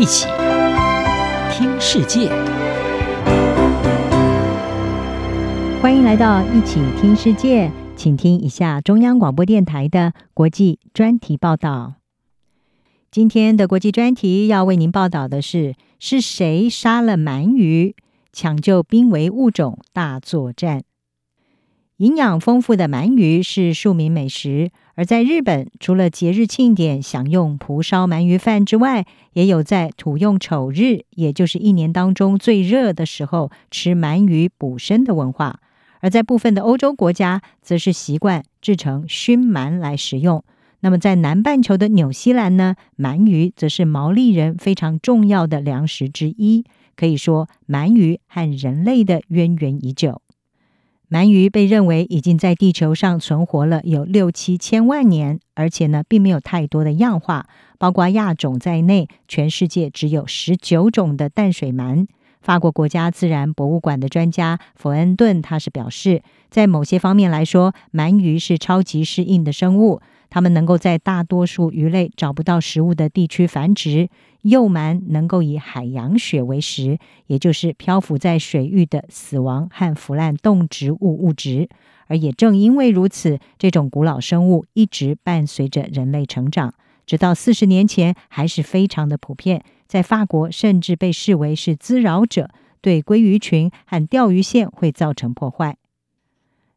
一起听世界，欢迎来到一起听世界，请听一下中央广播电台的国际专题报道。今天的国际专题要为您报道的是：是谁杀了鳗鱼？抢救濒危物种大作战。营养丰富的鳗鱼是庶民美食，而在日本，除了节日庆典享用蒲烧鳗鱼饭之外，也有在土用丑日，也就是一年当中最热的时候吃鳗鱼补身的文化。而在部分的欧洲国家，则是习惯制成熏鳗来食用。那么在南半球的纽西兰呢，鳗鱼则是毛利人非常重要的粮食之一。可以说，鳗鱼和人类的渊源已久。鳗鱼被认为已经在地球上存活了有六七千万年，而且呢，并没有太多的样化，包括亚种在内，全世界只有十九种的淡水鳗。法国国家自然博物馆的专家佛恩顿他是表示，在某些方面来说，鳗鱼是超级适应的生物。它们能够在大多数鱼类找不到食物的地区繁殖，幼鳗能够以海洋雪为食，也就是漂浮在水域的死亡和腐烂动植物物质。而也正因为如此，这种古老生物一直伴随着人类成长，直到四十年前还是非常的普遍。在法国，甚至被视为是滋扰者，对鲑鱼群和钓鱼线会造成破坏。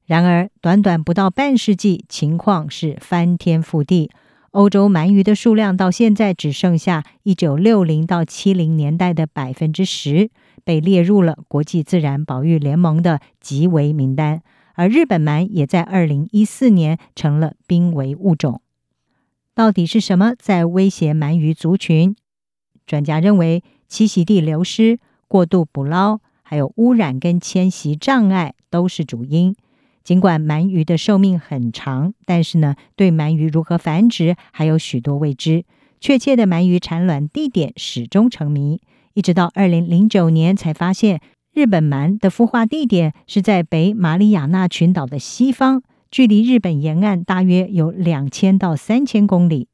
然而，短短不到半世纪，情况是翻天覆地。欧洲鳗鱼的数量到现在只剩下一九六零到七零年代的百分之十，被列入了国际自然保育联盟的极危名单。而日本鳗也在二零一四年成了濒危物种。到底是什么在威胁鳗鱼族群？专家认为，栖息地流失、过度捕捞，还有污染跟迁徙障碍都是主因。尽管鳗鱼的寿命很长，但是呢，对鳗鱼如何繁殖还有许多未知。确切的鳗鱼产卵地点始终成谜，一直到二零零九年才发现，日本鳗的孵化地点是在北马里亚纳群岛的西方，距离日本沿岸大约有两千到三千公里。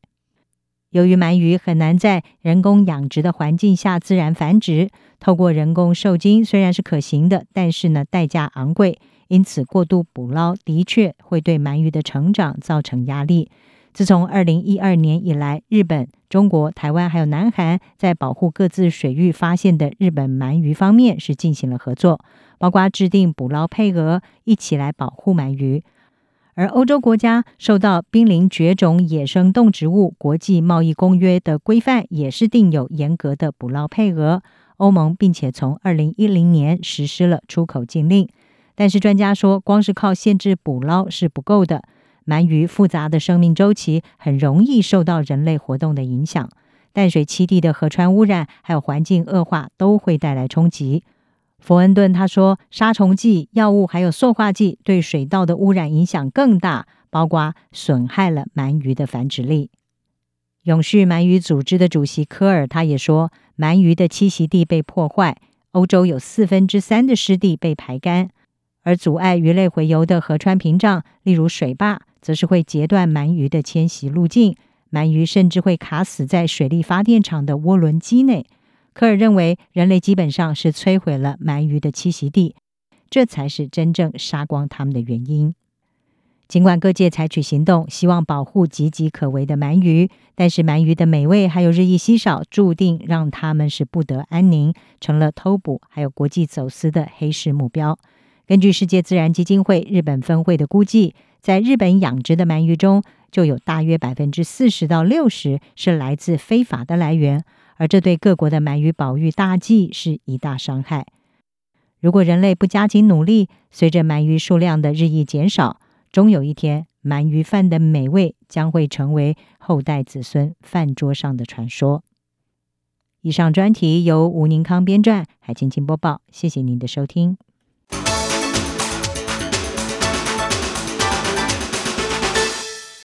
由于鳗鱼很难在人工养殖的环境下自然繁殖，透过人工受精虽然是可行的，但是呢，代价昂贵。因此，过度捕捞的确会对鳗鱼的成长造成压力。自从二零一二年以来，日本、中国、台湾还有南韩在保护各自水域发现的日本鳗鱼方面是进行了合作，包括制定捕捞配额，一起来保护鳗鱼。而欧洲国家受到《濒临绝种野生动植物国际贸易公约》的规范，也是定有严格的捕捞配额。欧盟并且从二零一零年实施了出口禁令。但是专家说，光是靠限制捕捞是不够的。鳗鱼复杂的生命周期很容易受到人类活动的影响，淡水栖地的河川污染还有环境恶化都会带来冲击。佛恩顿他说，杀虫剂、药物还有塑化剂对水稻的污染影响更大，包括损害了鳗鱼的繁殖力。永续鳗鱼组织的主席科尔他也说，鳗鱼的栖息地被破坏，欧洲有四分之三的湿地被排干。而阻碍鱼类洄游的河川屏障，例如水坝，则是会截断鳗鱼的迁徙路径。鳗鱼甚至会卡死在水力发电厂的涡轮机内。科尔认为，人类基本上是摧毁了鳗鱼的栖息地，这才是真正杀光它们的原因。尽管各界采取行动，希望保护岌岌可危的鳗鱼，但是鳗鱼的美味还有日益稀少，注定让他们是不得安宁，成了偷捕还有国际走私的黑市目标。根据世界自然基金会日本分会的估计，在日本养殖的鳗鱼中，就有大约百分之四十到六十是来自非法的来源，而这对各国的鳗鱼保育大计是一大伤害。如果人类不加紧努力，随着鳗鱼数量的日益减少，终有一天，鳗鱼饭的美味将会成为后代子孙饭桌上的传说。以上专题由吴宁康编撰，海清清播报，谢谢您的收听。